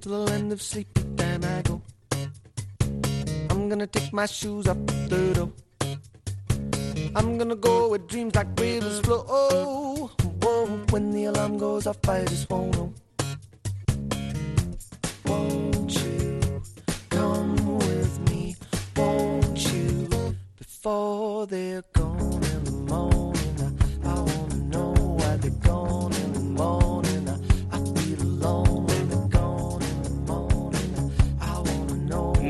to the land of sleep, then I go. I'm gonna take my shoes off the door. I'm gonna go where dreams like rivers flow. Oh, oh, when the alarm goes off, I just won't know. Won't you come with me? Won't you? Before they're gone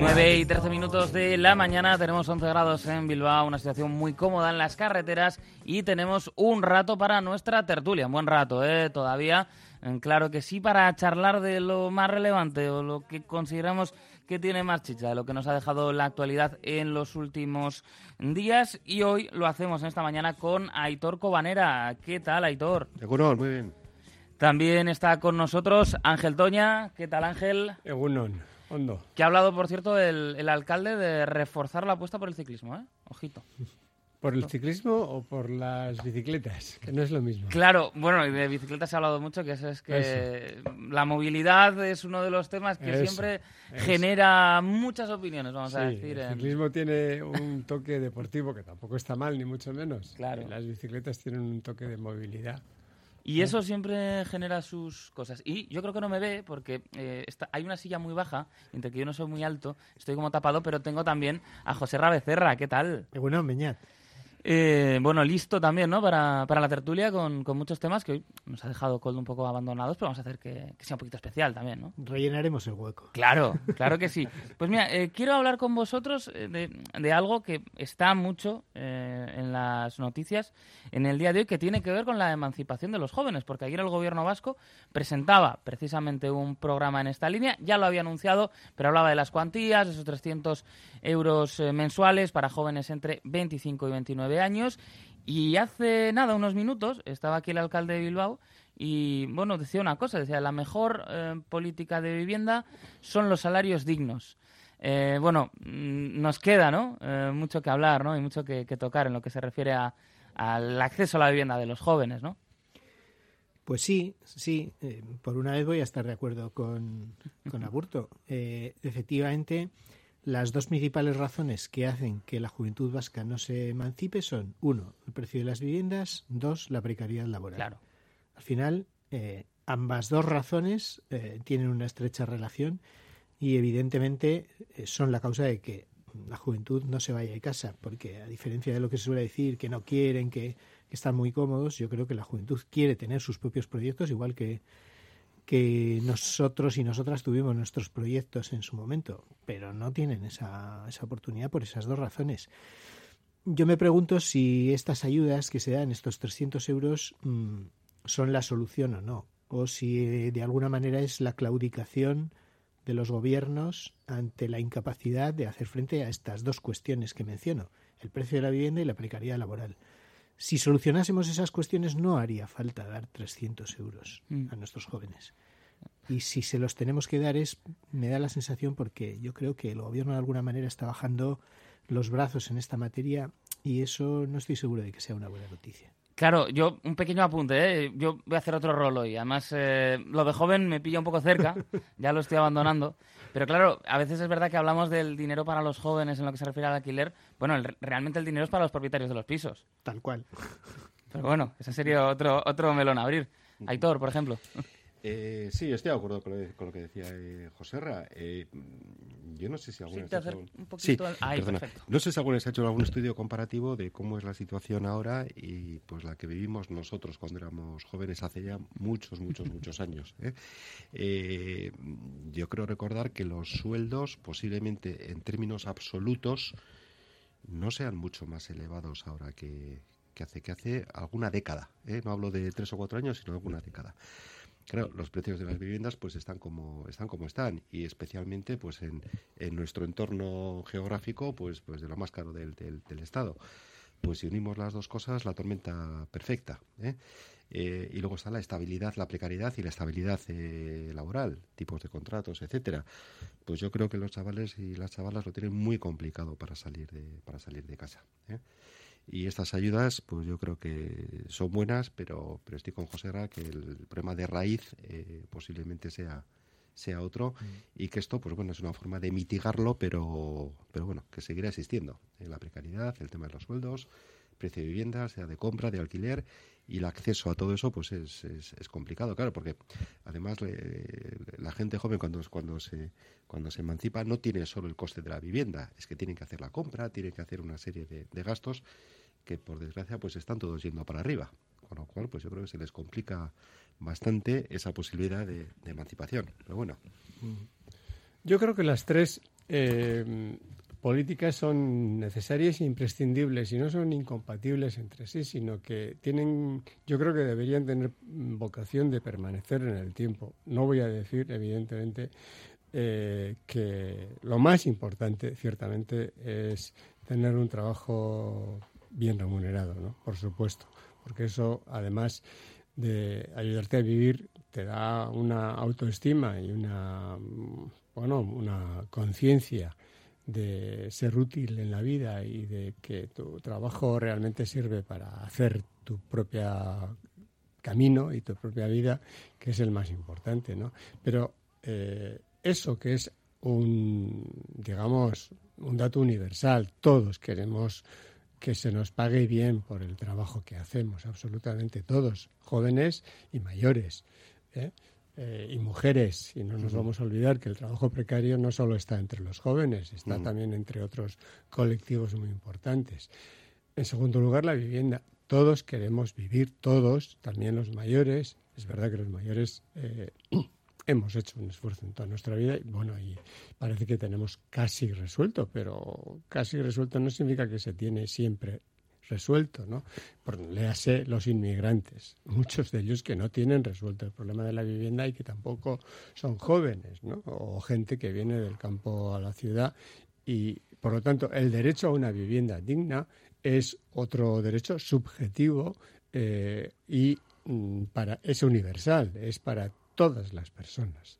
9 y 13 minutos de la mañana, tenemos 11 grados en Bilbao, una situación muy cómoda en las carreteras y tenemos un rato para nuestra tertulia, un buen rato, ¿eh? Todavía, eh, claro que sí, para charlar de lo más relevante o lo que consideramos que tiene más chicha, de lo que nos ha dejado la actualidad en los últimos días y hoy lo hacemos en esta mañana con Aitor Cobanera. ¿Qué tal, Aitor? Seguro, muy bien. También está con nosotros Ángel Toña. ¿Qué tal, Ángel? Egunon, hondo. Que ha hablado, por cierto, el, el alcalde de reforzar la apuesta por el ciclismo, ¿eh? Ojito. ¿Por el ciclismo o por las bicicletas? Que no es lo mismo. Claro, bueno, y de bicicletas se ha hablado mucho, que eso es que la movilidad es uno de los temas que Eso, siempre eso. genera muchas opiniones, vamos a decir. el en- ciclismo tiene un toque deportivo que tampoco está mal, ni mucho menos. Claro. Las bicicletas tienen un toque de movilidad. Y eso siempre genera sus cosas. Y yo creo que no me ve porque eh, está- hay una silla muy baja, entre que yo no soy muy alto, estoy como tapado, pero tengo también a José Rabecerra. ¿Qué tal? Bueno, Meñat. Eh, bueno, listo también, ¿no? Para, para la tertulia con, con muchos temas que hoy nos ha dejado Coldo un poco abandonados, pero vamos a hacer que, que sea un poquito especial también, ¿no? Rellenaremos el hueco. Claro, claro que sí. Pues mira, eh, quiero hablar con vosotros eh, de, de algo que está mucho eh, en las noticias en el día de hoy, que tiene que ver con la emancipación de los jóvenes, porque ayer el gobierno vasco presentaba precisamente un programa en esta línea, ya lo había anunciado, pero hablaba de las cuantías, de esos 300 euros mensuales para jóvenes entre 25 y 29 años. Y hace nada, unos minutos, estaba aquí el alcalde de Bilbao y, bueno, decía una cosa, decía, la mejor eh, política de vivienda son los salarios dignos. Eh, bueno, mm, nos queda, ¿no? Eh, mucho que hablar, ¿no? Y mucho que, que tocar en lo que se refiere a- al acceso a la vivienda de los jóvenes, ¿no? Pues sí, sí. por una vez voy a estar de acuerdo con, con Aburto. Efectivamente, las dos principales razones que hacen que la juventud vasca no se emancipe son, uno, el precio de las viviendas, dos, la precariedad laboral. Claro. Al final, eh, ambas dos razones eh, tienen una estrecha relación y evidentemente eh, son la causa de que la juventud no se vaya de casa, porque a diferencia de lo que se suele decir, que no quieren, que, que están muy cómodos, yo creo que la juventud quiere tener sus propios proyectos, igual que, que nosotros y nosotras tuvimos nuestros proyectos en su momento, pero no tienen esa, esa oportunidad por esas dos razones. Yo me pregunto si estas ayudas que se dan, estos 300 euros, mm, son la solución o no, o si eh, de alguna manera es la claudicación de los gobiernos ante la incapacidad de hacer frente a estas dos cuestiones que menciono, el precio de la vivienda y la precariedad laboral. Si solucionásemos esas cuestiones no haría falta dar 300 euros Mm. a nuestros jóvenes. Y si se los tenemos que dar es, me da la sensación porque yo creo que el gobierno de alguna manera está bajando los brazos en esta materia y eso no estoy seguro de que sea una buena noticia. Claro, yo, un pequeño apunte, ¿eh? Yo voy a hacer otro rol hoy. Además, eh, lo de joven me pilla un poco cerca, ya lo estoy abandonando. Pero claro, a veces es verdad que hablamos del dinero para los jóvenes en lo que se refiere al alquiler. Bueno, el- realmente el dinero es para los propietarios de los pisos. Tal cual. Pero bueno, ese sería otro, otro melón a abrir. Aitor, por ejemplo. Eh, sí, estoy de acuerdo con lo, con lo que decía eh, Joserra. Eh, mm, yo no sé si alguna vez un poquito Sí, al-. No sé si alguna vez ha hecho algún estudio comparativo de cómo es la situación ahora y pues la que vivimos nosotros cuando éramos jóvenes hace ya muchos, muchos, muchos años. ¿eh? Eh, yo creo recordar que los sueldos posiblemente en términos absolutos no sean mucho más elevados ahora que, que hace, que hace alguna década, ¿eh? no hablo de tres o cuatro años, sino alguna década. Claro, los precios de las viviendas pues están como están como están y especialmente pues en, en nuestro entorno geográfico pues pues de lo más caro del, del, estado. Pues si unimos las dos cosas, la tormenta perfecta. ¿eh? Eh, y luego está la estabilidad, la precariedad y la estabilidad eh, laboral, tipos de contratos, etcétera. Pues yo creo que los chavales y las chavalas lo tienen muy complicado para salir de para salir de casa. Y estas ayudas, pues yo creo que son buenas, pero pero estoy con José Ra que el problema de raíz eh, posiblemente sea sea otro y que esto pues bueno es una forma de mitigarlo pero pero bueno que seguirá existiendo ¿eh? la precariedad el tema de los sueldos precio de vivienda sea de compra de alquiler y el acceso a todo eso pues es, es, es complicado claro porque además le- la gente joven cuando cuando se cuando se emancipa no tiene solo el coste de la vivienda es que tienen que hacer la compra tienen que hacer una serie de, de gastos que por desgracia pues están todos yendo para arriba. Con lo cual pues yo creo que se les complica bastante esa posibilidad de, emancipación. Pero bueno. Yo creo que las tres eh, políticas son necesarias e imprescindibles y no son incompatibles entre sí, sino que tienen, yo creo que deberían tener vocación de permanecer en el tiempo. No voy a decir, evidentemente, eh, que lo más importante, ciertamente, es tener un trabajo bien remunerado. Por supuesto, porque eso, además de ayudarte a vivir, te da una autoestima y una, bueno, una conciencia de ser útil en la vida y de que tu trabajo realmente sirve para hacer tu propia camino y tu propia vida, que es el más importante, ¿no? Pero eh, eso que es un, digamos, un dato universal, todos queremos que se nos pague bien por el trabajo que hacemos, absolutamente todos, jóvenes y mayores. ¿eh? Eh, y mujeres, y no nos vamos a olvidar que el trabajo precario no solo está entre los jóvenes, está también entre otros colectivos muy importantes. En segundo lugar, la vivienda. Todos queremos vivir, todos, también los mayores. Es verdad que los mayores eh, hemos hecho un esfuerzo en toda nuestra vida y bueno, y parece que tenemos casi resuelto, pero casi resuelto no significa que se tiene siempre resuelto, ¿no? Por, léase los inmigrantes, muchos de ellos que no tienen resuelto el problema de la vivienda y que tampoco son jóvenes, ¿no? O gente que viene del campo a la ciudad y, por lo tanto, el derecho a una vivienda digna es otro derecho subjetivo eh, y mm, para, es universal, es para todas las personas.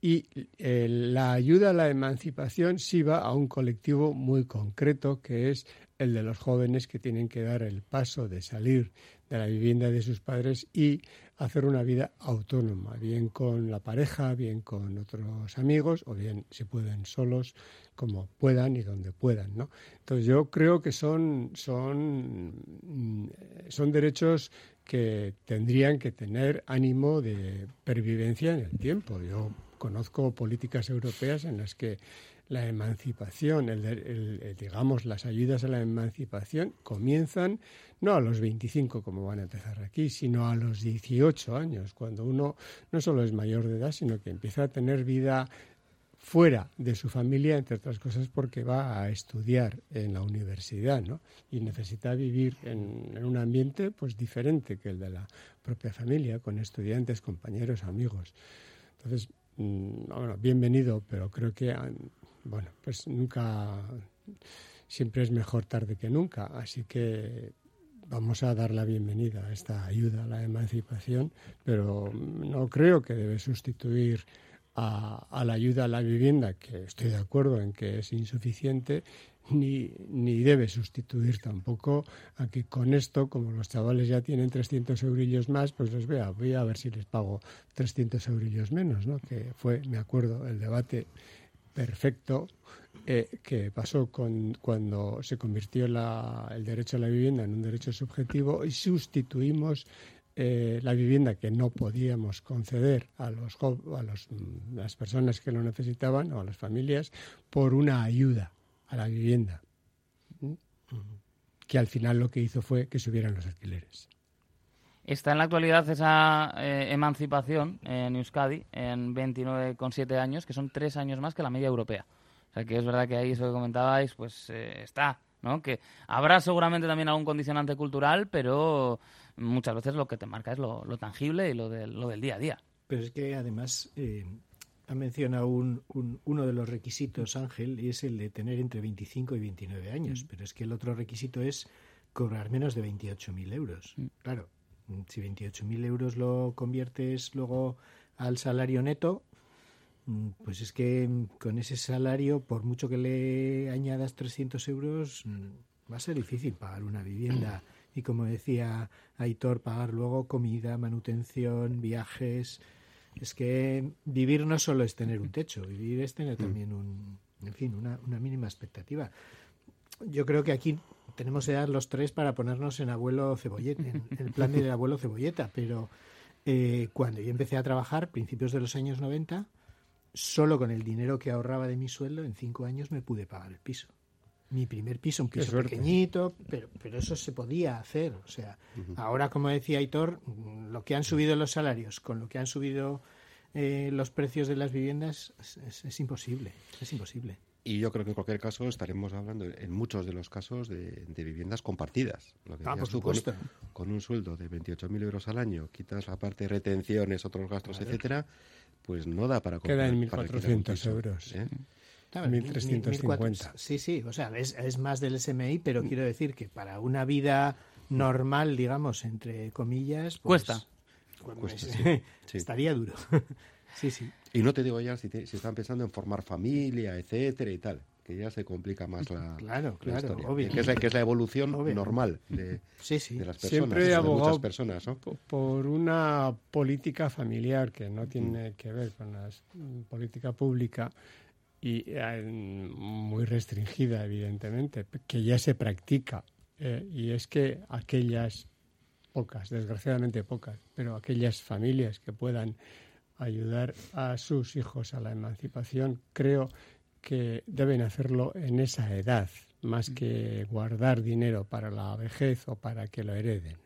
Y eh, la ayuda a la emancipación sí va a un colectivo muy concreto, que es el de los jóvenes que tienen que dar el paso de salir de la vivienda de sus padres y hacer una vida autónoma, bien con la pareja, bien con otros amigos, o bien si pueden solos, como puedan y donde puedan, ¿no? Entonces yo creo que son, son, mm, son derechos que tendrían que tener ánimo de pervivencia en el tiempo. Yo conozco políticas europeas en las que la emancipación, el, digamos, las ayudas a la emancipación comienzan no a los 25 como van a empezar aquí, sino a los 18 años, cuando uno no solo es mayor de edad, sino que empieza a tener vida fuera de su familia, entre otras cosas porque va a estudiar en la universidad, ¿no? Y necesita vivir en, un ambiente pues diferente que el de la propia familia, con estudiantes, compañeros, amigos. Entonces, mmm, bueno, bienvenido, pero creo que, bueno, pues nunca, siempre es mejor tarde que nunca, así que vamos a dar la bienvenida a esta ayuda a la emancipación, pero no creo que debe sustituir a, a, la ayuda a la vivienda, que estoy de acuerdo en que es insuficiente, ni, ni debe sustituir tampoco a que con esto, como los chavales ya tienen 300 eurillos más, pues les vea, voy a ver si les pago 300 eurillos menos, ¿no? que fue, me acuerdo, el debate perfecto eh, que pasó con, cuando se convirtió la, el derecho a la vivienda en un derecho subjetivo y sustituimos eh, la vivienda que no podíamos conceder a, los, a los, las personas que lo necesitaban o a las familias por una ayuda a la vivienda, que al final lo que hizo fue que subieran los alquileres. Está en la actualidad esa eh, emancipación en Euskadi en 29,7 años, que son tres años más que la media europea. O sea que es verdad que ahí eso que comentabais, pues eh, está ¿no? Que habrá seguramente también algún condicionante cultural, pero muchas veces lo que te marca es lo, lo tangible y lo, del- lo del día a día. Pero es que además eh, ha mencionado un, un- uno de los requisitos, Ángel, y es el de tener entre 25 y 29 años. Pero es que el otro requisito es cobrar menos de 28.000 euros. Claro, mm, si 28.000 euros lo conviertes luego al salario neto, mm, pues es que mm, con ese salario, por mucho que le añadas 300 euros, mm, va a ser difícil pagar una vivienda. Y como decía Aitor, pagar luego comida, manutención, viajes. Es que vivir no solo es tener un techo, vivir es tener también un, en fin, una, una mínima expectativa. Yo creo que aquí tenemos edad los tres para ponernos en abuelo cebolleta, en, en el plan del abuelo cebolleta, pero eh, cuando yo empecé a trabajar, principios de los años 90, solo con el dinero que ahorraba de mi sueldo, en cinco años me pude pagar el piso. Mi primer piso, un piso pequeñito, pero, pero eso se podía hacer. O sea, ahora, como decía Aitor, mm, lo que han subido los salarios con lo que han subido eh, los precios de las viviendas es, es- es imposible. Es imposible. Y yo creo que en cualquier caso estaremos hablando, en muchos de los casos, de, de viviendas compartidas. Lo que Ah, por tú, con- supuesto. Con, un sueldo de 28.000 euros al año, quitas la parte de retenciones, otros gastos, etcétera, pues no da para Queda en comprar- un 1.400 piso, euros. ¿eh? Claro, mil- mil- 1.350. 1.400. Sí, sí, o sea, es, es más del SMI, pero quiero decir que para una vida normal, digamos, entre comillas, pues, Cuesta. pues, Cuesta, eh, sí, sí. estaría duro. sí, sí. Y no te digo ya si, te- si están pensando en formar familia, etcétera y tal, que ya se complica más la, Claro, la claro, historia. obvio. Que es la, que es la evolución Obvio. normal de, Sí, sí. de las personas, Siempre he de abogado muchas personas, ¿no? po- por una política familiar que no tiene que ver con la política pública y eh, muy restringida, evidentemente, que ya se practica. eh, y es que aquellas pocas, desgraciadamente pocas, pero aquellas familias que puedan ayudar a sus hijos a la emancipación, creo que deben hacerlo en esa edad, más que guardar dinero para la vejez o para que lo hereden.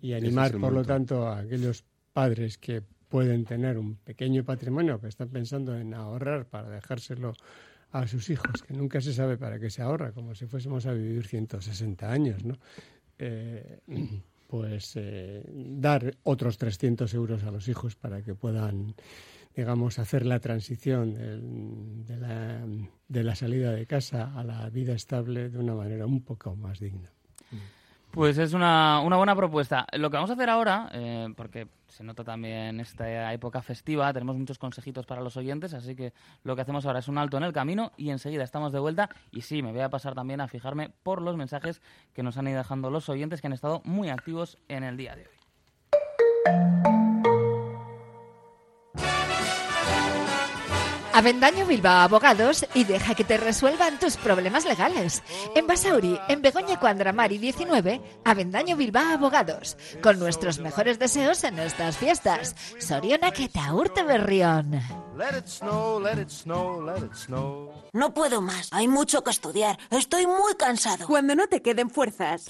Y animar, es por lo tanto, a aquellos padres que pueden tener un pequeño patrimonio, que están pensando en ahorrar para dejárselo a sus hijos, que nunca se sabe para qué se ahorra, como si fuésemos a vivir 160 años, ¿no? Eh, pues eh, dar otros 300 euros a los hijos para que puedan, digamos, hacer la transición de, la, de la salida de casa a la vida estable de una manera un poco más digna. Pues es una, una buena propuesta. Lo que vamos a hacer ahora, eh, porque se nota también esta época festiva, tenemos muchos consejitos para los oyentes, así que lo que hacemos ahora es un alto en el camino y enseguida estamos de vuelta. Y sí, me voy a pasar también a fijarme por los mensajes que nos han ido dejando los oyentes que han estado muy activos en el día de hoy. Avendaño Bilbao Abogados y deja que te resuelvan tus problemas legales. En Basauri, en Begoña Cuandramari 19, Avendaño Bilbao Abogados. Con nuestros mejores deseos en estas fiestas. Soriona que te urte berrión. Let it snow, let it snow, let it snow. No puedo más. Hay mucho que estudiar. Estoy muy cansado. Cuando no te queden fuerzas.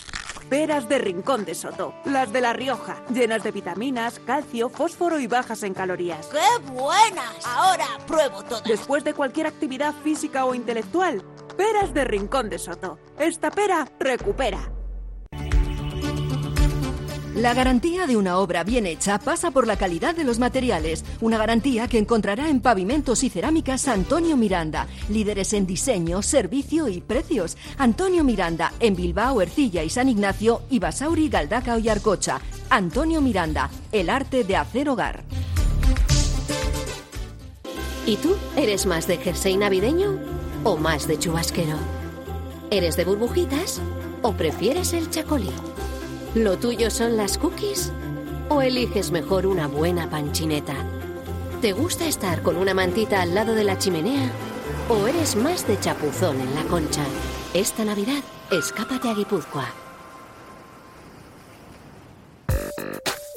Peras de Rincón de Soto. Las de La Rioja. Llenas de vitaminas, calcio, fósforo y bajas en calorías. ¡Qué buenas! Ahora pruebo todas. Después de cualquier actividad física o intelectual. Peras de Rincón de Soto. Esta pera recupera. La garantía de una obra bien hecha pasa por la calidad de los materiales, una garantía que encontrará en Pavimentos y Cerámicas Antonio Miranda, líderes en diseño, servicio y precios. Antonio Miranda, en Bilbao, Ercilla y San Ignacio, y Basauri, Galdaca y Arcocha. Antonio Miranda, el arte de hacer hogar. ¿Y tú? ¿Eres más de jersey navideño o más de chubasquero? ¿Eres de burbujitas o prefieres el chacolí? ¿Lo tuyo son las cookies o eliges mejor una buena panchineta? ¿Te gusta estar con una mantita al lado de la chimenea o eres más de chapuzón en la concha? Esta Navidad, escápate a Guipúzcoa.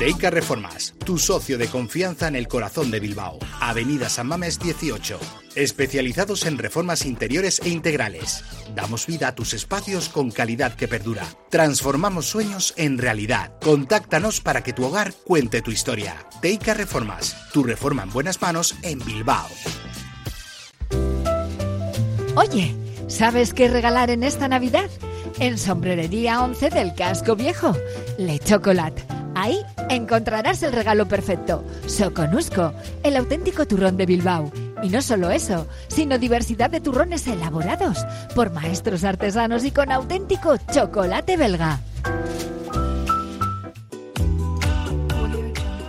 Deica Reformas, tu socio de confianza en el corazón de Bilbao. Avenida San Mames 18. Especializados en reformas interiores e integrales. Damos vida a tus espacios con calidad que perdura. Transformamos sueños en realidad. Contáctanos para que tu hogar cuente tu historia. Deica Reformas, tu reforma en buenas manos en Bilbao. Oye, ¿sabes qué regalar en esta Navidad? En Sombrerería 11 del Casco Viejo, Le Chocolate. Ahí encontrarás el regalo perfecto, Soconusco, el auténtico turrón de Bilbao. Y no solo eso, sino diversidad de turrones elaborados por maestros artesanos y con auténtico chocolate belga.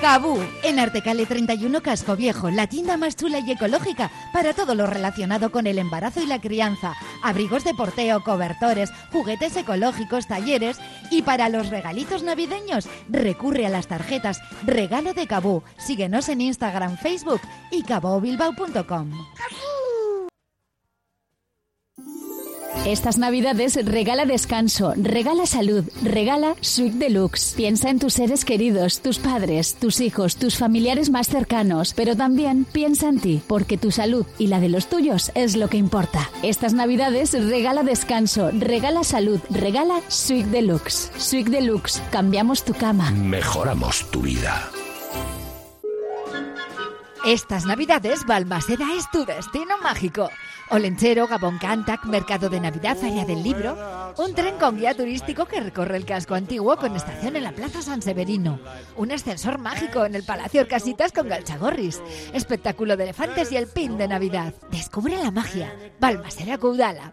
Cabú, en Artecale 31 Casco Viejo, la tienda más chula y ecológica para todo lo relacionado con el embarazo y la crianza, abrigos de porteo, cobertores, juguetes ecológicos, talleres y para los regalitos navideños, recurre a las tarjetas Regalo de Cabú. Síguenos en Instagram, Facebook y cabobilbao.com. Estas navidades regala descanso, regala salud, regala Suite Deluxe. Piensa en tus seres queridos, tus padres, tus hijos, tus familiares más cercanos, pero también piensa en ti, porque tu salud y la de los tuyos es lo que importa. Estas navidades regala descanso, regala salud, regala Suite Deluxe. Suite Deluxe, cambiamos tu cama. Mejoramos tu vida. Estas navidades Balmaseda es tu destino mágico. Olenchero, Gabón Cantac, Mercado de Navidad, Feria del Libro, un tren con guía turístico que recorre el casco antiguo con estación en la Plaza San Severino, un ascensor mágico en el Palacio Orcasitas con Galchagorris, espectáculo de elefantes y el pin de Navidad. Descubre la magia. Balmaseda Caudala.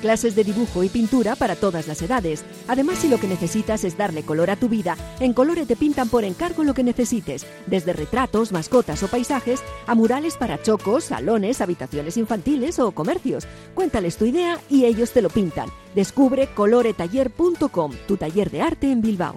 Clases de dibujo y pintura para todas las edades. Además, si lo que necesitas es darle color a tu vida, en Colore te pintan por encargo lo que necesites, desde retratos, mascotas o paisajes, a murales para chocos, salones, habitaciones infantiles o comercios. Cuéntales tu idea y ellos te lo pintan. Descubre coloretaller.com, tu taller de arte en Bilbao.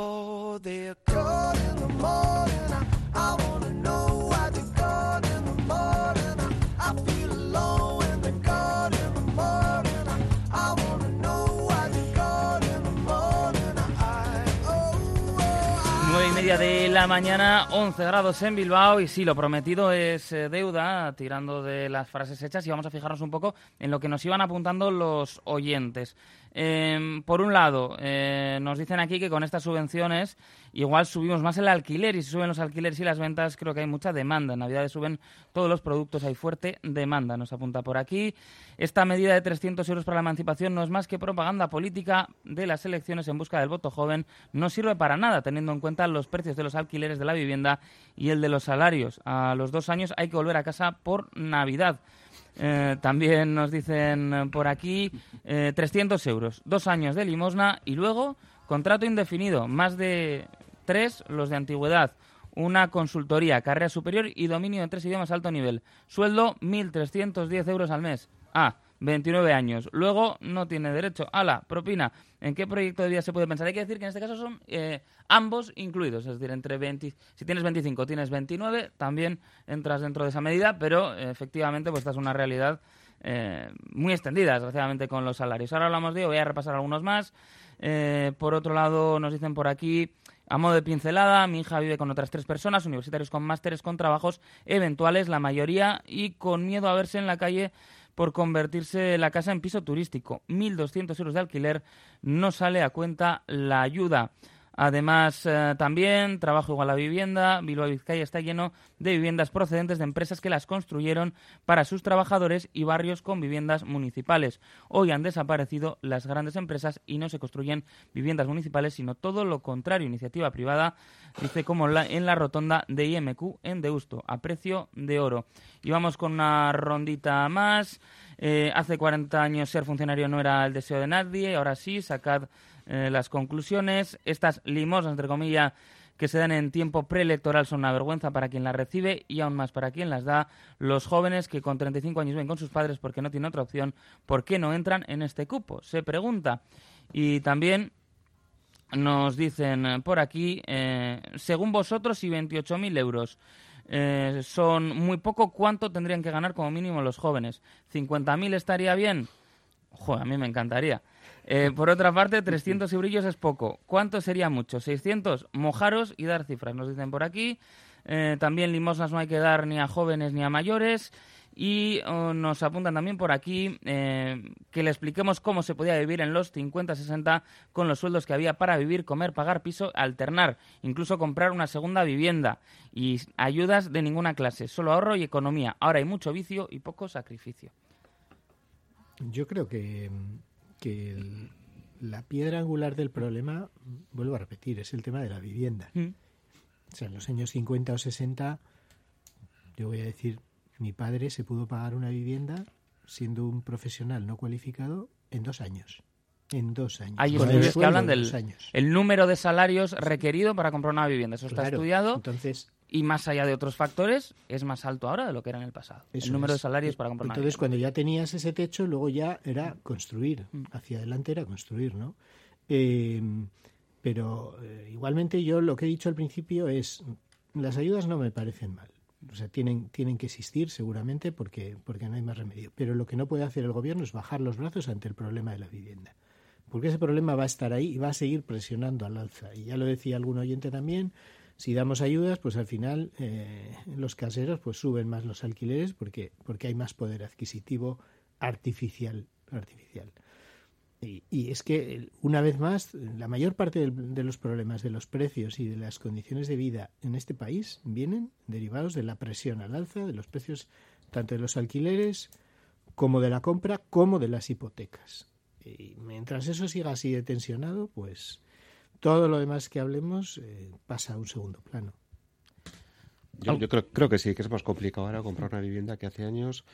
before they're caught in the morning. I, I de la mañana, 11 grados en Bilbao y sí, lo prometido es eh, deuda, tirando de las frases hechas y vamos a fijarnos un poco en lo que nos iban apuntando los oyentes. Eh, por un lado, eh, nos dicen aquí que con estas subvenciones igual subimos más el alquiler y si suben los alquileres y las ventas creo que hay mucha demanda. En Navidades suben todos los productos, hay fuerte demanda, nos apunta por aquí. Esta medida de 300 euros para la emancipación no es más que propaganda política de las elecciones en busca del voto joven. No sirve para nada teniendo en cuenta los precios de los alquileres de la vivienda y el de los salarios. A los dos años hay que volver a casa por Navidad. Eh, también nos dicen por aquí eh, 300 euros, dos años de limosna y luego contrato indefinido, más de tres los de antigüedad. una consultoría, carrera superior y dominio de tres idiomas alto nivel. Sueldo 1.310 euros al mes. Ah, 29 años. Luego no tiene derecho. Ala, propina. ¿En qué proyecto de vida se puede pensar? Hay que decir que en este caso son eh, ambos incluidos. Es decir, entre 20, si tienes 25, tienes 29, también entras dentro de esa medida, pero efectivamente pues esta es una realidad eh, muy extendida, desgraciadamente, con los salarios. Ahora hablamos de, voy a repasar algunos más. Eh, por otro lado, nos dicen por aquí, a modo de pincelada, mi hija vive con otras tres personas, universitarios con másteres, con trabajos eventuales, la mayoría, y con miedo a verse en la calle por convertirse la casa en piso turístico. 1.200 euros de alquiler no sale a cuenta la ayuda. Además, eh, también trabajo igual a vivienda. Bilbao Vizcaya está lleno de viviendas procedentes de empresas que las construyeron para sus trabajadores y barrios con viviendas municipales. Hoy han desaparecido las grandes empresas y no se construyen viviendas municipales, sino todo lo contrario, iniciativa privada, dice como la- en la rotonda de IMQ en Deusto, a precio de oro. Y vamos con una rondita más. Eh, hace 40 años ser funcionario no era el deseo de nadie, ahora sí, sacad eh, las conclusiones. Estas limosnas, entre comillas, que se dan en tiempo preelectoral son una vergüenza para quien las recibe y aún más para quien las da. Los jóvenes que con 35 años ven con sus padres porque no tienen otra opción, ¿por qué no entran en este cupo? Se pregunta. Y también nos dicen por aquí, eh, según vosotros, y 28.000 euros eh, son muy poco, ¿cuánto tendrían que ganar como mínimo los jóvenes? ¿50.000 estaría bien? A mí me encantaría. Eh, por otra parte, 300 eurillos es poco. ¿Cuánto sería mucho? ¿600? Mojaros y dar cifras, nos dicen por aquí. Eh, también limosnas no hay que dar ni a jóvenes ni a mayores. Y oh, nos apuntan también por aquí eh, que le expliquemos cómo se podía vivir en los 50-60 con los sueldos que había para vivir, comer, pagar piso, alternar, incluso comprar una segunda vivienda. Y ayudas de ninguna clase, solo ahorro y economía. Ahora hay mucho vicio y poco sacrificio. Yo creo que, que el- la piedra angular del problema, vuelvo a repetir, es el tema de la vivienda. Mm. O sea, en los años 50 o 60, yo voy a decir, mi padre se pudo pagar una vivienda siendo un profesional no cualificado en dos años. En dos años. Hay estudios que hablan de del años. el número de salarios requerido para comprar una vivienda. Eso está Claro, estudiado. Entonces, y más allá de otros factores, es más alto ahora de lo que era en el pasado. Eso el número es. de salarios para comprar Entonces, cuando ya tenías ese techo, luego ya era construir. Mm. Hacia adelante era construir, ¿no? Eh, pero eh, igualmente yo lo que he dicho al principio es, las ayudas no me parecen mal. O sea, tienen, tienen que existir seguramente porque, porque no hay más remedio. Pero lo que no puede hacer el gobierno es bajar los brazos ante el problema de la vivienda. Porque ese problema va a estar ahí y va a seguir presionando al alza. Y ya lo decía algún oyente también, si damos ayudas, pues al final eh, los caseros pues suben más los alquileres porque, porque hay más poder adquisitivo artificial. artificial. Y, es que, una vez más, la mayor parte del- de los problemas de los precios y de las condiciones de vida en este país vienen derivados de la presión al alza de los precios tanto de los alquileres como de la compra como de las hipotecas. Y mientras eso siga así de tensionado, pues todo lo demás que hablemos eh, pasa a un segundo plano. Yo, creo, que sí, que es más complicado ahora comprar una vivienda que hace años.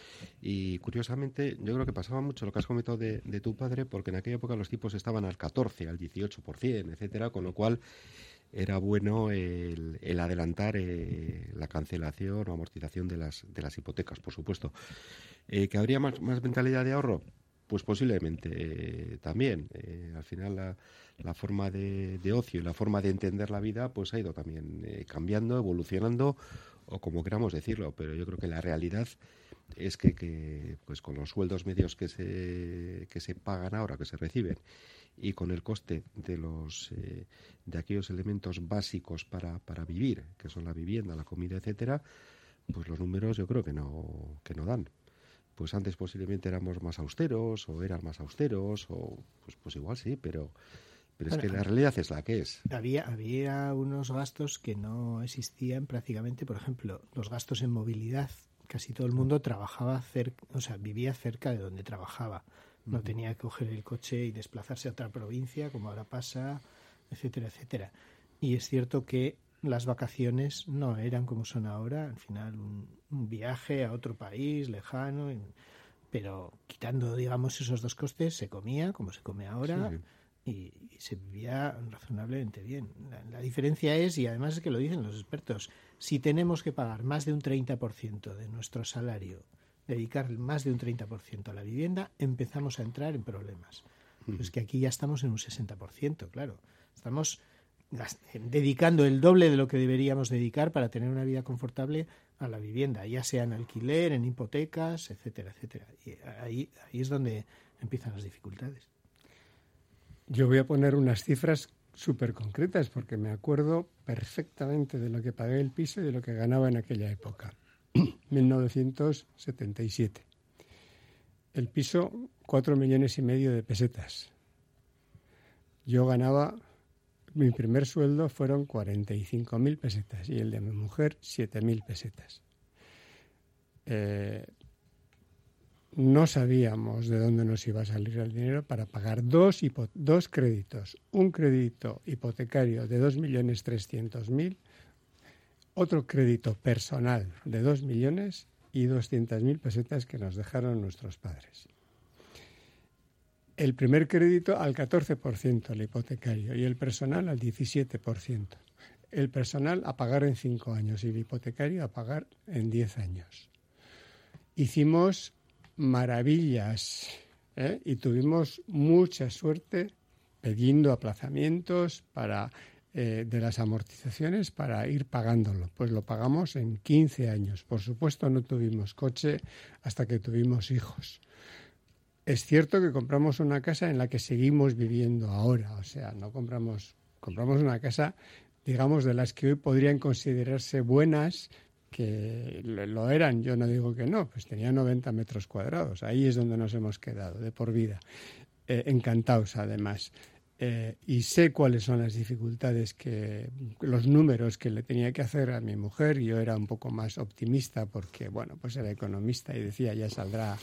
Y curiosamente, yo creo que pasaba mucho lo que has comentado de, tu padre, porque en aquella época los tipos estaban al 14, al 18%, etcétera, con lo cual era bueno el, el adelantar eh, la cancelación o amortización de las, de las hipotecas, por supuesto. Eh, ¿Que habría más, mentalidad de ahorro? Pues posiblemente también. Al final la, la forma de, de ocio y la forma de entender la vida pues ha ido también eh, cambiando, evolucionando o como queramos decirlo, pero yo creo que la realidad es que, que, pues con los sueldos medios que se, que se pagan ahora, que se reciben, y con el coste de los eh, de aquellos elementos básicos para, para vivir, que son la vivienda, la comida, etcétera, pues los números yo creo que no, que no dan. Pues antes posiblemente éramos más austeros, o eran más austeros, o pues, pues igual sí, pero, pero es Bueno, que la realidad es la que es. Había, había unos gastos que no existían prácticamente, por ejemplo, los gastos en movilidad. Casi todo el mundo trabajaba cerca, o sea, vivía cerca de donde trabajaba. No Ujú. tenía que coger el coche y desplazarse a otra provincia, como ahora pasa, etcétera, etcétera. Y es cierto que las vacaciones no eran como son ahora, al final un, un viaje a otro país lejano, pero quitando, digamos, esos dos costes, se comía como se come ahora. Sí. Y, y se vivía razonablemente bien. La, la diferencia es, y además es que lo dicen los expertos, si tenemos que pagar más de un 30% de nuestro salario, dedicar más de un 30% a la vivienda, empezamos a entrar en problemas. Pues que aquí ya estamos en un 60%, claro. Estamos dedicando el doble de lo que deberíamos dedicar para tener una vida confortable a la vivienda, ya sea en alquiler, en hipotecas, etcétera, etcétera. Y ahí, ahí es donde empiezan las dificultades. Yo voy a poner unas cifras súper concretas porque me acuerdo perfectamente de lo que pagué el piso y de lo que ganaba en aquella época, 1977. El piso, cuatro millones y medio de pesetas. Yo ganaba, mi primer sueldo fueron 45.000 pesetas y el de mi mujer 7.000 pesetas. Eh, no sabíamos de dónde nos iba a salir el dinero para pagar dos, dos créditos. Un crédito hipotecario de 2.300.000, otro crédito personal de 2 millones y 200.000 pesetas que nos dejaron nuestros padres. El primer crédito al 14%, el hipotecario, y el personal al 17%. El personal a pagar en 5 años y el hipotecario a pagar en 10 años. Hicimos maravillas ¿eh? y tuvimos mucha suerte pidiendo aplazamientos para eh, de las amortizaciones para ir pagándolo. Pues lo pagamos en 15 años. Por supuesto no tuvimos coche hasta que tuvimos hijos. Es cierto que compramos una casa en la que seguimos viviendo ahora, o sea, no compramos compramos una casa digamos de las que hoy podrían considerarse buenas que lo eran, yo no digo que no, pues tenía 90 metros cuadrados, ahí es donde nos hemos quedado, de por vida, Eh, encantados además. Eh, y sé cuáles son las dificultades que los números que le tenía que hacer a mi mujer yo era un poco más optimista porque bueno pues era economista y decía ya saldrá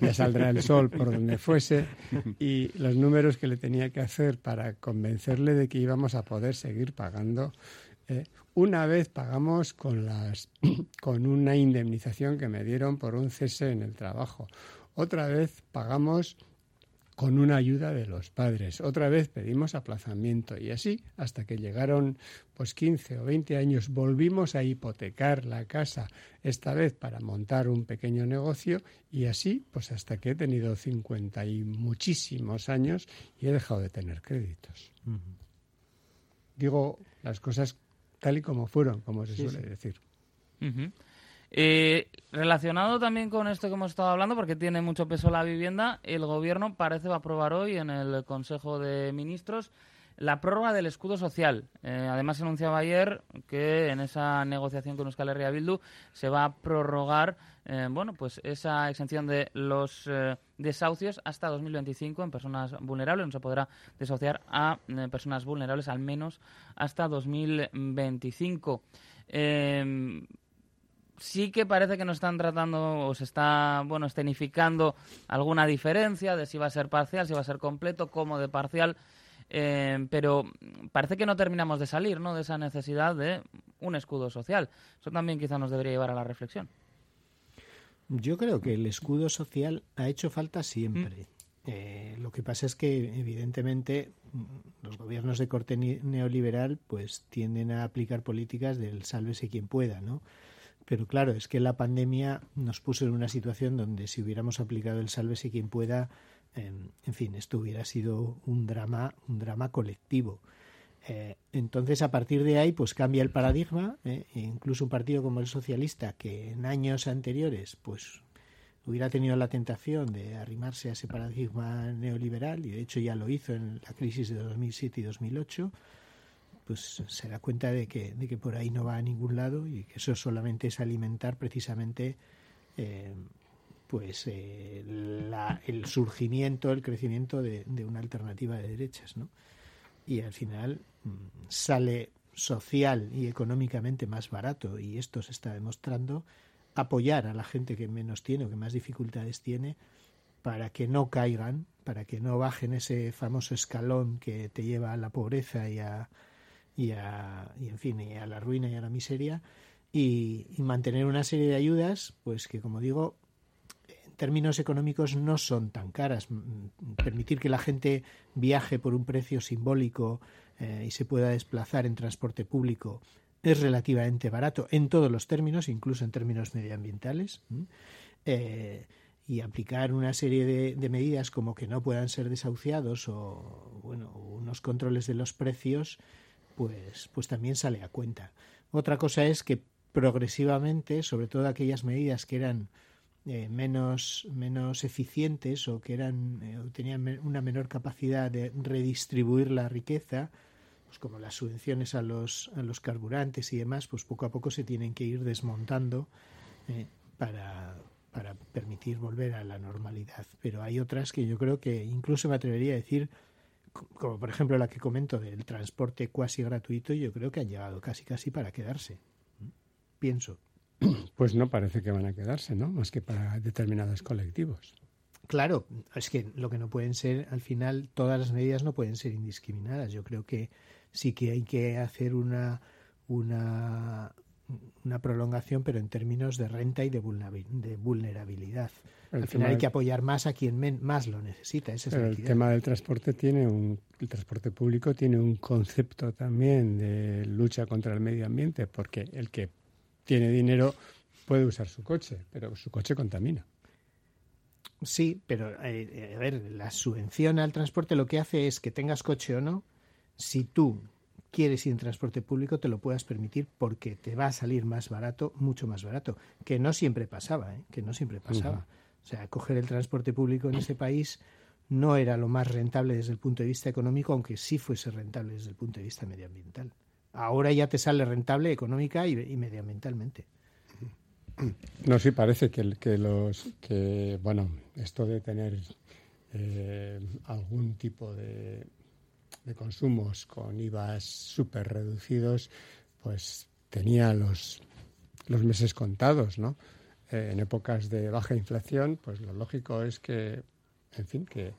ya saldrá el sol por donde fuese y los números que le tenía que hacer para convencerle de que íbamos a poder seguir pagando eh, una vez pagamos con las con una indemnización que me dieron por un cese en el trabajo otra vez pagamos con una ayuda de los padres. Otra vez pedimos aplazamiento y así hasta que llegaron pues 15 o 20 años volvimos a hipotecar la casa, esta vez para montar un pequeño negocio y así pues hasta que he tenido 50 y muchísimos años y he dejado de tener créditos. Digo las cosas tal y como fueron, como se Sí, suele sí. decir. Eh, relacionado también con esto que hemos estado hablando, porque tiene mucho peso la vivienda, el Gobierno parece va a aprobar hoy en el Consejo de Ministros la prórroga del escudo social. Eh, además, anunciaba ayer que en esa negociación con Euskal Herria Bildu se va a prorrogar eh, bueno, pues esa exención de los eh, desahucios hasta 2025 en personas vulnerables. No se podrá desahuciar a eh, personas vulnerables al menos hasta 2025. Eh, sí que parece que nos están tratando o se está, bueno, escenificando alguna diferencia de si va a ser parcial, si va a ser completo, cómo de parcial, eh, pero parece que no terminamos de salir, ¿no?, de esa necesidad de un escudo social. Eso también quizá nos debería llevar a la reflexión. Yo creo que el escudo social ha hecho falta siempre. Eh, lo que pasa es que, evidentemente, mm, los gobiernos de corte neoliberal pues tienden a aplicar políticas del sálvese quien pueda, ¿no? Pero claro, es que la pandemia nos puso en una situación donde si hubiéramos aplicado el sálvese quien pueda, eh, en fin, esto hubiera sido un drama, un drama colectivo. Eh, entonces, a partir de ahí, pues cambia el paradigma. eh, e incluso un partido como el socialista, que en años anteriores, pues hubiera tenido la tentación de arrimarse a ese paradigma neoliberal, y de hecho ya lo hizo en la crisis de 2007 y 2008, pues se da cuenta de que, de que por ahí no va a ningún lado y que eso solamente es alimentar precisamente eh, pues eh, la- el surgimiento, el crecimiento de, de una alternativa de derechas, ¿no? Y al final sale social y económicamente más barato y esto se está demostrando apoyar a la gente que menos tiene o que más dificultades tiene para que no caigan, para que no bajen ese famoso escalón que te lleva a la pobreza y a, y a y en fin y a la ruina y a la miseria y, y mantener una serie de ayudas pues que como digo términos económicos no son tan caras. Mm, Permitir que la gente viaje por un precio simbólico eh, y se pueda desplazar en transporte público es relativamente barato en todos los términos, incluso en términos medioambientales. Eh, y aplicar una serie de, de medidas como que no puedan ser desahuciados o bueno unos controles de los precios pues pues también sale a cuenta otra cosa es que progresivamente sobre todo aquellas medidas que eran eh, menos menos eficientes o que eran eh, o tenían una menor capacidad de redistribuir la riqueza pues como las subvenciones a los a los carburantes y demás pues poco a poco se tienen que ir desmontando eh, para para permitir volver a la normalidad. Pero hay otras que yo creo que incluso me atrevería a decir, co- como por ejemplo la que comento del transporte cuasi gratuito, yo creo que han llegado casi casi para quedarse. Pienso. Pues no parece que van a quedarse, ¿no? Más que para determinados colectivos. Claro, es que lo que no pueden ser, al final, todas las medidas no pueden ser indiscriminadas. Yo creo que sí que hay que hacer una, una, una prolongación, pero en términos de renta y de, vulnerabil- de vulnerabilidad. El al final hay que apoyar más a quien men- más lo necesita. Esa Pero el tema del transporte tiene un, el transporte público tiene un concepto también de lucha contra el medio ambiente, porque el que tiene dinero puede usar su coche, pero su coche contamina. Sí, pero eh, a ver, la subvención al transporte lo que hace es que tengas coche o no, si tú quieres ir en transporte público te lo puedas permitir porque te va a salir más barato, mucho más barato, que no siempre pasaba, ¿eh? que no siempre pasaba. O sea, coger el transporte público en ese país no era lo más rentable desde el punto de vista económico, aunque sí fuese rentable desde el punto de vista medioambiental. Ahora ya te sale rentable económica y, y medioambientalmente. No, sí parece que, que los que bueno esto de tener eh, algún tipo de, consumos con IVAs súper reducidos, pues tenía los los meses contados, ¿no? Eh, en épocas de baja inflación, pues lo lógico es que, en fin, que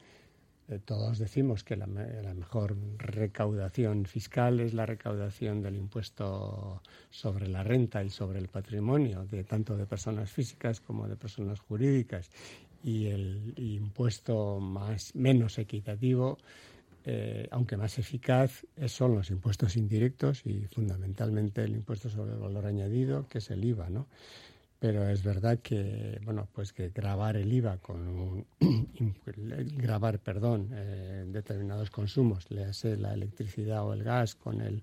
todos decimos que la, la mejor recaudación fiscal es la recaudación del impuesto sobre la renta y sobre el patrimonio, de tanto de personas físicas como de personas jurídicas. Y el impuesto más menos equitativo, eh, aunque más eficaz, eh, son los impuestos indirectos y fundamentalmente el impuesto sobre el valor añadido, que es el IVA, ¿no? Pero es verdad que, bueno, pues que grabar el IVA con un, grabar, perdón, eh, determinados consumos, le hace la electricidad o el gas con el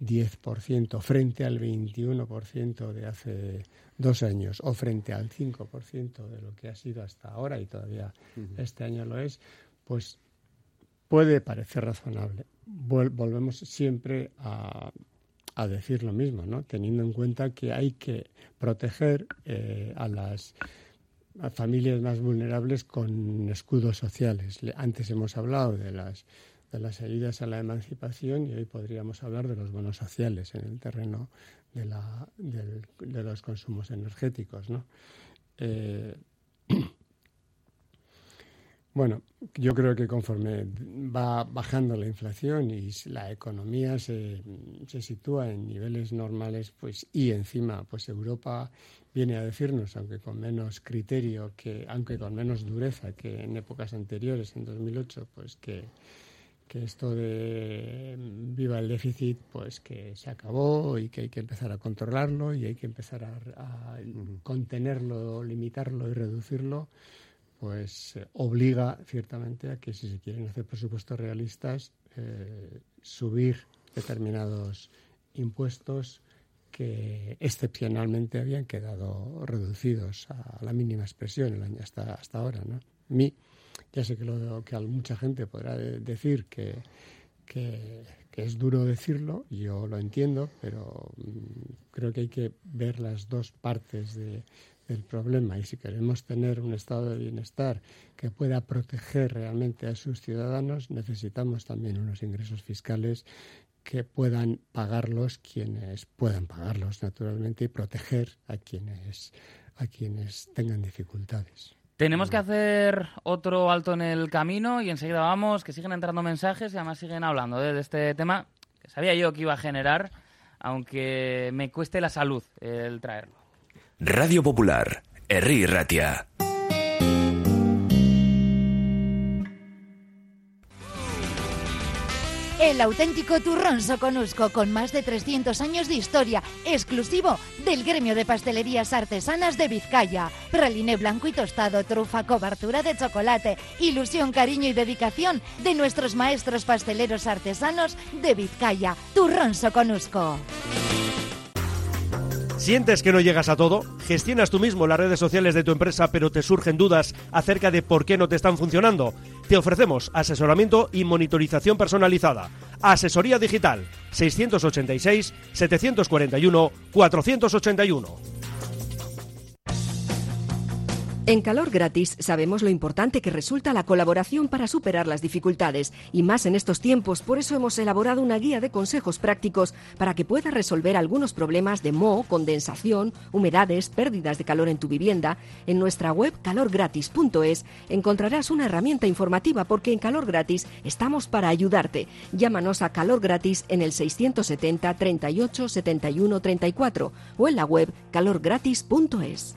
10% frente al 21% de hace dos años o frente al 5% de lo que ha sido hasta ahora y todavía este año lo es, pues puede parecer razonable. Vol- volvemos siempre a, a decir lo mismo, ¿no? Teniendo en cuenta que hay que proteger eh, a las a familias más vulnerables con escudos sociales. Le- Antes hemos hablado de las de las ayudas a la emancipación y hoy podríamos hablar de los bonos sociales en el terreno de, la, de los consumos energéticos, ¿no? Eh, Bueno, yo creo que conforme va bajando la inflación y la economía se, se sitúa en niveles normales, pues y encima, pues Europa viene a decirnos, aunque con menos criterio, que aunque con menos dureza que en épocas anteriores, en 2008, pues que que esto de viva el déficit, pues que se acabó y que hay que empezar a controlarlo y hay que empezar a, a contenerlo, limitarlo y reducirlo, pues eh, obliga ciertamente a que si se quieren hacer presupuestos realistas, eh, subir determinados impuestos que excepcionalmente habían quedado reducidos a la mínima expresión el año hasta, hasta ahora. ¿no? Mi, ya sé que, lo, que mucha gente podrá de- decir que, que, es duro decirlo, yo lo entiendo, pero mm, creo que hay que ver las dos partes de- del problema y si queremos tener un estado de bienestar que pueda proteger realmente a sus ciudadanos, necesitamos también unos ingresos fiscales que puedan pagarlos quienes puedan pagarlos naturalmente y proteger a quienes a quienes tengan dificultades. Tenemos que hacer otro alto en el camino y enseguida vamos, que siguen entrando mensajes y además siguen hablando ¿eh? de este tema que sabía yo que iba a generar, aunque me cueste la salud el traerlo. Radio Popular, Herri Ratia. El auténtico turrón soconusco con más de 300 años de historia, exclusivo del gremio de pastelerías artesanas de Vizcaya. Praliné blanco y tostado, trufa, cobertura de chocolate, ilusión, cariño y dedicación de nuestros maestros pasteleros artesanos de Vizcaya. Turrón soconusco. ¿Sientes que no llegas a todo? ¿Gestionas tú mismo las redes sociales de tu empresa pero te surgen dudas acerca de por qué no te están funcionando? Te ofrecemos asesoramiento y monitorización personalizada. Asesoría digital 686 741 481. En Calor Gratis sabemos lo importante que resulta la colaboración para superar las dificultades y más en estos tiempos, por eso hemos elaborado una guía de consejos prácticos para que puedas resolver algunos problemas de moho, condensación, humedades, pérdidas de calor en tu vivienda. En nuestra web calorgratis.es encontrarás una herramienta informativa porque en Calor Gratis estamos para ayudarte. Llámanos a Calor Gratis en el 670 38 71 34 o en la web calorgratis.es.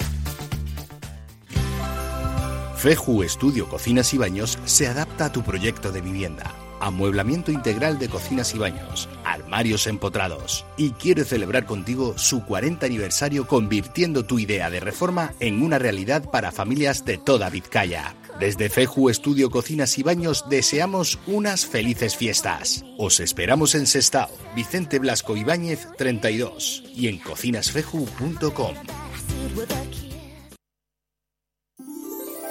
Feju Estudio Cocinas y Baños se adapta a tu proyecto de vivienda. Amueblamiento integral de cocinas y baños, armarios empotrados. Y quiere celebrar contigo su 40 aniversario convirtiendo tu idea de reforma en una realidad para familias de toda Vizcaya. Desde Feju Estudio Cocinas y Baños deseamos unas felices fiestas. Os esperamos en Sestao, Vicente Blasco Ibáñez 32 y en cocinasfeju.com.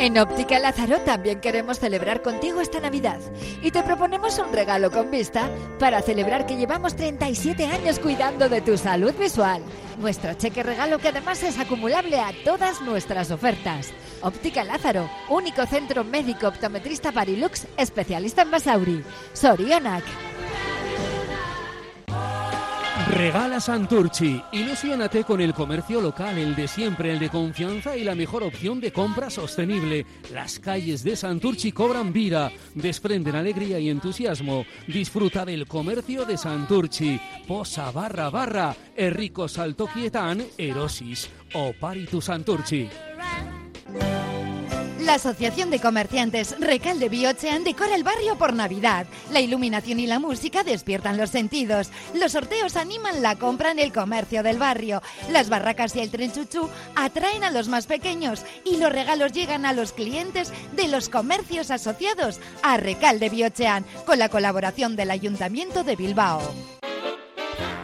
En Óptica Lázaro también queremos celebrar contigo esta Navidad y te proponemos un regalo con vista para celebrar que llevamos 37 años cuidando de tu salud visual. Nuestro cheque regalo que además es acumulable a todas nuestras ofertas. Óptica Lázaro, único centro médico optometrista Parilux, especialista en Basauri. Sorionac. Regala Santurchi. Ilusiónate con el comercio local, el de siempre, el de confianza y la mejor opción de compra sostenible. Las calles de Santurchi cobran vida, desprenden alegría y entusiasmo. Disfruta del comercio de Santurchi. Posa barra barra, Enrico Salto Quietán, Erosis. O Paritu Santurchi. La Asociación de Comerciantes Recalde Biochean decora el barrio por Navidad. La iluminación y la música despiertan los sentidos. Los sorteos animan la compra en el comercio del barrio. Las barracas y el tren chuchú atraen a los más pequeños y los regalos llegan a los clientes de los comercios asociados a Recalde Biochean con la colaboración del Ayuntamiento de Bilbao.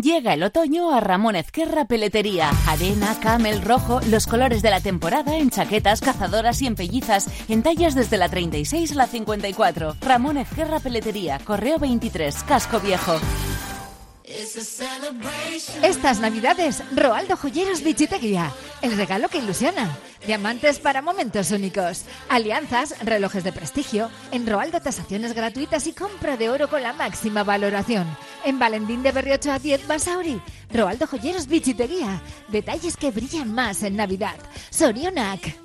Llega el otoño a Ramón Ezquerra Peletería. Arena, camel, rojo, los colores de la temporada en chaquetas, cazadoras y en pellizas, en tallas desde la 36 a la 54. Ramón Ezquerra Peletería, Correo 23, Casco Viejo. Estas navidades, Roaldo Joyeros Bichiteguía. El regalo que ilusiona. Diamantes para momentos únicos. Alianzas, relojes de prestigio. En Roaldo tasaciones gratuitas y compra de oro con la máxima valoración. En Valentín de Berriocho a 10 Basauri. Roaldo Joyeros Bichiteguía. Detalles que brillan más en Navidad. Sorionac.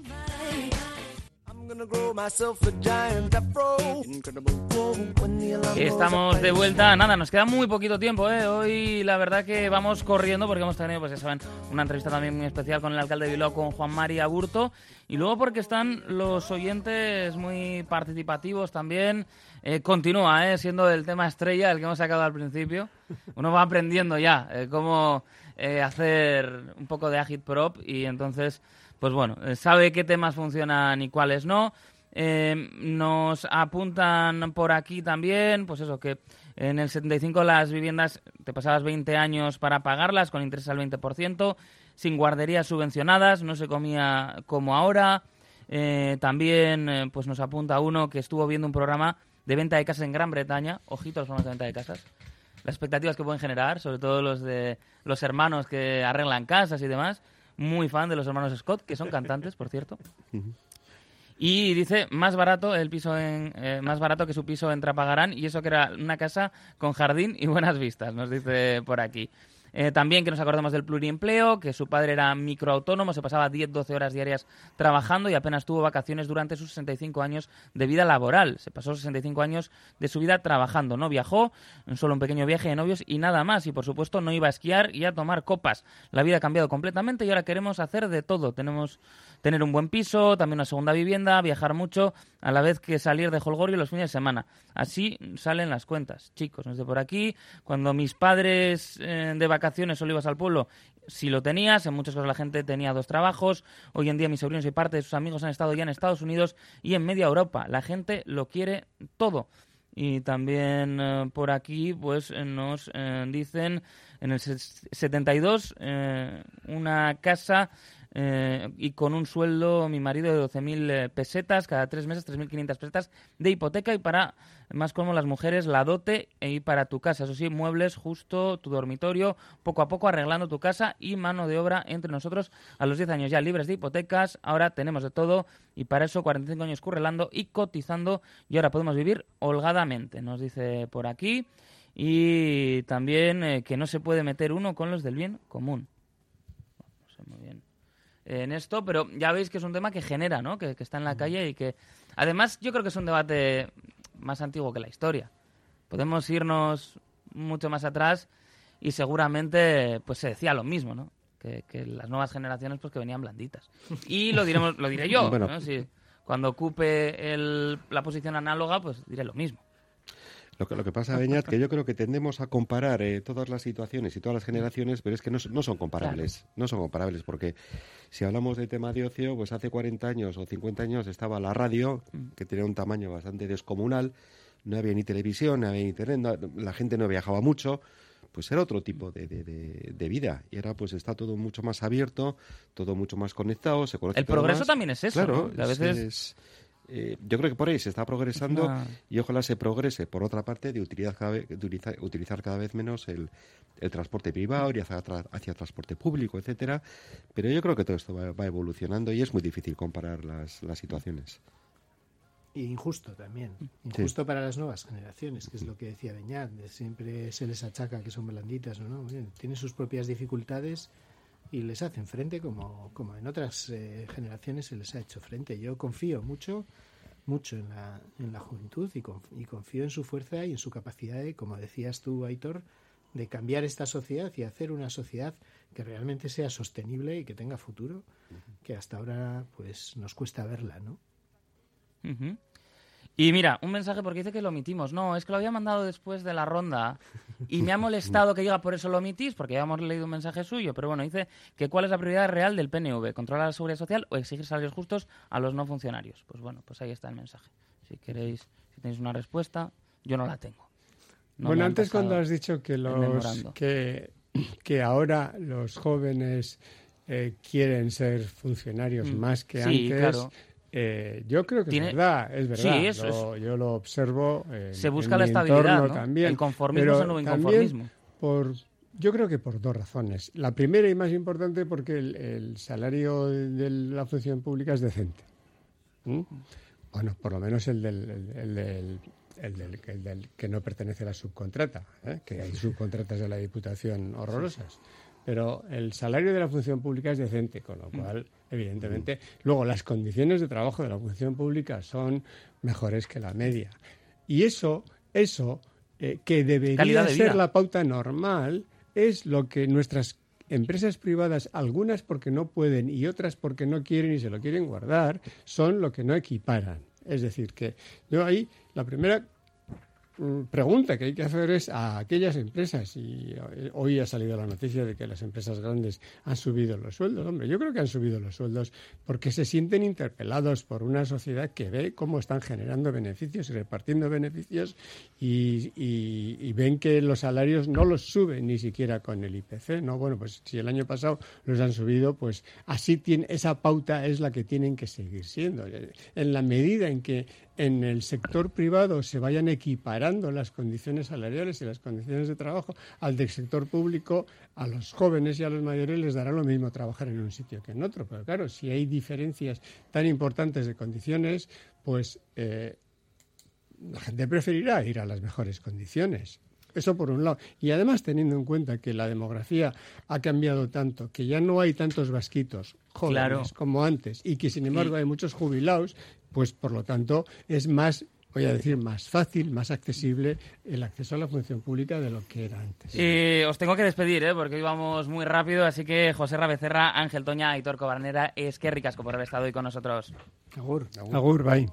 Estamos de vuelta, nada, nos queda muy poquito tiempo, ¿eh? Hoy la verdad que vamos corriendo porque hemos tenido, pues ya saben, una entrevista también muy especial con el alcalde de Bilbao, con Juan Mari Aburto, y luego porque están los oyentes muy participativos también. Eh, continúa, ¿eh? Siendo el tema estrella, el que hemos sacado al principio. Uno va aprendiendo ya eh, cómo eh, hacer un poco de agit prop y entonces pues bueno, eh, sabe qué temas funcionan y cuáles no. Eh, nos apuntan por aquí también, pues eso, que en el 75 las viviendas te pasabas 20 años para pagarlas con interés al 20%, sin guarderías subvencionadas, no se comía como ahora. Eh, también pues nos apunta uno que estuvo viendo un programa de venta de casas en Gran Bretaña. Ojito a los programas de venta de casas. Las expectativas que pueden generar, sobre todo los de los hermanos que arreglan casas y demás muy fan de los hermanos Scott, que son cantantes, por cierto. Y dice, más barato el piso en, eh, más barato que su piso en Trapagarán, y eso que era una casa con jardín y buenas vistas, nos dice por aquí. Eh, también que nos acordamos del pluriempleo, que su padre era microautónomo, se pasaba 10-12 horas diarias trabajando y apenas tuvo vacaciones durante sus 65 años de vida laboral. Se pasó 65 años de su vida trabajando. No viajó, solo un pequeño viaje de novios y nada más. Y por supuesto no iba a esquiar y a tomar copas. La vida ha cambiado completamente y ahora queremos hacer de todo. Tenemos tener un buen piso, también una segunda vivienda, viajar mucho, a la vez que salir de Holgorio los fines de semana. Así salen las cuentas, chicos. Desde por aquí, cuando mis padres eh, de vacaciones solo ibas al pueblo, si lo tenías, en muchas cosas la gente tenía dos trabajos. Hoy en día mis sobrinos y parte de sus amigos han estado ya en Estados Unidos y en media Europa. La gente lo quiere todo. Y también eh, por aquí pues eh, nos eh, dicen en el ses- 72 eh, una casa eh, y con un sueldo mi marido de 12.000 eh, pesetas cada tres meses, 3.500 pesetas de hipoteca y para más como las mujeres la dote e ir para tu casa. Eso sí, muebles justo, tu dormitorio, poco a poco arreglando tu casa y mano de obra entre nosotros a los 10 años ya libres de hipotecas. Ahora tenemos de todo y para eso 45 años currelando y cotizando y ahora podemos vivir holgadamente, nos dice por aquí. Y también eh, que no se puede meter uno con los del bien común. Muy bien en esto, pero ya veis que es un tema que genera, ¿no? Que, que está en la calle y que además yo creo que es un debate más antiguo que la historia. Podemos irnos mucho más atrás y seguramente pues se decía lo mismo, ¿no? Que, que las nuevas generaciones pues que venían blanditas. Y lo diremos, lo diré yo, Bueno. ¿no? Si cuando ocupe el- la posición análoga, pues diré lo mismo. Lo que, lo que pasa, Beñat, que yo creo que tendemos a comparar eh, todas las situaciones y todas las generaciones, pero es que no, no son comparables. No son comparables, porque si hablamos de tema de ocio, pues hace 40 años o 50 años estaba la radio, que tenía un tamaño bastante descomunal, no había ni televisión, no había internet, no- la gente no viajaba mucho, pues era otro tipo de, de- de- de vida. Y ahora pues está todo mucho más abierto, todo mucho más conectado, se conoce El progreso más. también es eso, Claro, ¿no? A es- veces- es- eh, yo creo que por ahí se está progresando y ojalá se progrese, por otra parte, de utilizar cada vez, de utilizar, utilizar cada vez menos el, el transporte privado, ir hacia, hacia transporte público, etcétera. Pero yo creo que todo esto va, va evolucionando y es muy difícil comparar las, las situaciones. Y injusto también. Injusto para las nuevas generaciones, que es lo que decía Beñat. Siempre se les achaca que son blanditas, ¿o no? Bien, Tienen sus propias dificultades y les hacen frente como, como en otras eh, generaciones se les ha hecho frente. Yo confío mucho mucho en la, en la juventud y, conf- y confío en su fuerza y en su capacidad de, como decías tú, Aitor, de cambiar esta sociedad y hacer una sociedad que realmente sea sostenible y que tenga futuro, que hasta ahora pues nos cuesta verla, ¿no? Y mira, un mensaje porque dice que lo omitimos. No, es que lo había mandado después de la ronda y me ha molestado que diga por eso lo omitís, porque ya hemos leído un mensaje suyo. Pero bueno, dice que cuál es la prioridad real del PNV, controlar la seguridad social o exigir salarios justos a los no funcionarios. Pues bueno, pues ahí está el mensaje. Si queréis, si tenéis una respuesta, yo no la tengo. No bueno, antes cuando has dicho que los que, que ahora los jóvenes eh, quieren ser funcionarios Mm. más que Sí, antes, claro. Eh, yo creo que Tiene- es verdad, es verdad. Sí, eso Lo- Yo lo observo. eh, Se en busca mi la estabilidad, ¿no? También, El conformismo es el nuevo inconformismo. Por, yo creo que por dos razones. La primera y más importante porque el, el salario de la función pública es decente. ¿Mm? Bueno, por lo menos el del, el, el del- el del- el del que no pertenece a la subcontrata, ¿eh? que hay subcontratas de la Diputación horrorosas. Pero el salario de la función pública es decente, con lo cual, evidentemente, luego las condiciones de trabajo de la función pública son mejores que la media. Y eso, eso eh, que debería de ser la pauta normal, es lo que nuestras empresas privadas, algunas porque no pueden y otras porque no quieren y se lo quieren guardar, son lo que no equiparan. Es decir, que yo ahí la primera mm, pregunta que hay que hacer es a aquellas empresas, y eh, hoy ha salido la noticia de que las empresas grandes han subido los sueldos. Hombre, yo creo que han subido los sueldos porque se sienten interpelados por una sociedad que ve cómo están generando beneficios y repartiendo beneficios y ven que los salarios no los suben ni siquiera con el IPC. No, bueno, pues si el año pasado los han subido, pues así tiene, esa pauta es la que tienen que seguir siendo. En la medida en que en el sector privado se vayan equiparando las condiciones salariales y las condiciones de trabajo al del sector público, a los jóvenes y a los mayores les dará lo mismo trabajar en un sitio que en otro. Pero claro, si hay diferencias tan importantes de condiciones, pues eh, la gente preferirá ir a las mejores condiciones. Eso por un lado. Y además teniendo en cuenta que la demografía ha cambiado tanto, que ya no hay tantos vasquitos jóvenes Claro. como antes y que sin embargo hay muchos jubilados, pues por lo tanto es más, voy a decir, más fácil, más accesible el acceso a la función pública de lo que era antes. Eh, os tengo que despedir, ¿eh? porque hoy vamos muy rápido, así que José Rabecerra, Ángel Toña, Aitor Cobarnera, es que ricasco por haber estado hoy con nosotros. Agur. Agur, bye.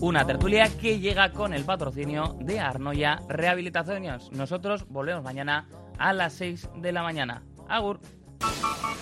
Una tertulia que llega con el patrocinio de Arnoya Rehabilitaciones. Nosotros volvemos mañana a las 6 de la mañana. Agur.